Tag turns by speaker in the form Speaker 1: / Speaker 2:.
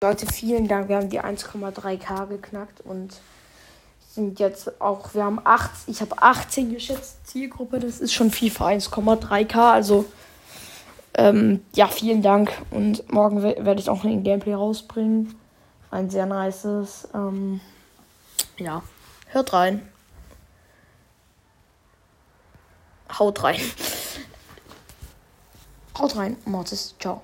Speaker 1: Leute, vielen Dank. Wir haben die 1,3k geknackt und sind jetzt auch, wir haben 8, ich habe 18 geschätzt Zielgruppe. Das ist schon viel für 1,3k. Also, ähm, ja, vielen Dank. Und morgen werde ich auch ein Gameplay rausbringen. Ein sehr nices. Ähm, ja, hört rein. Haut rein. Haut rein. Mortis. Ciao.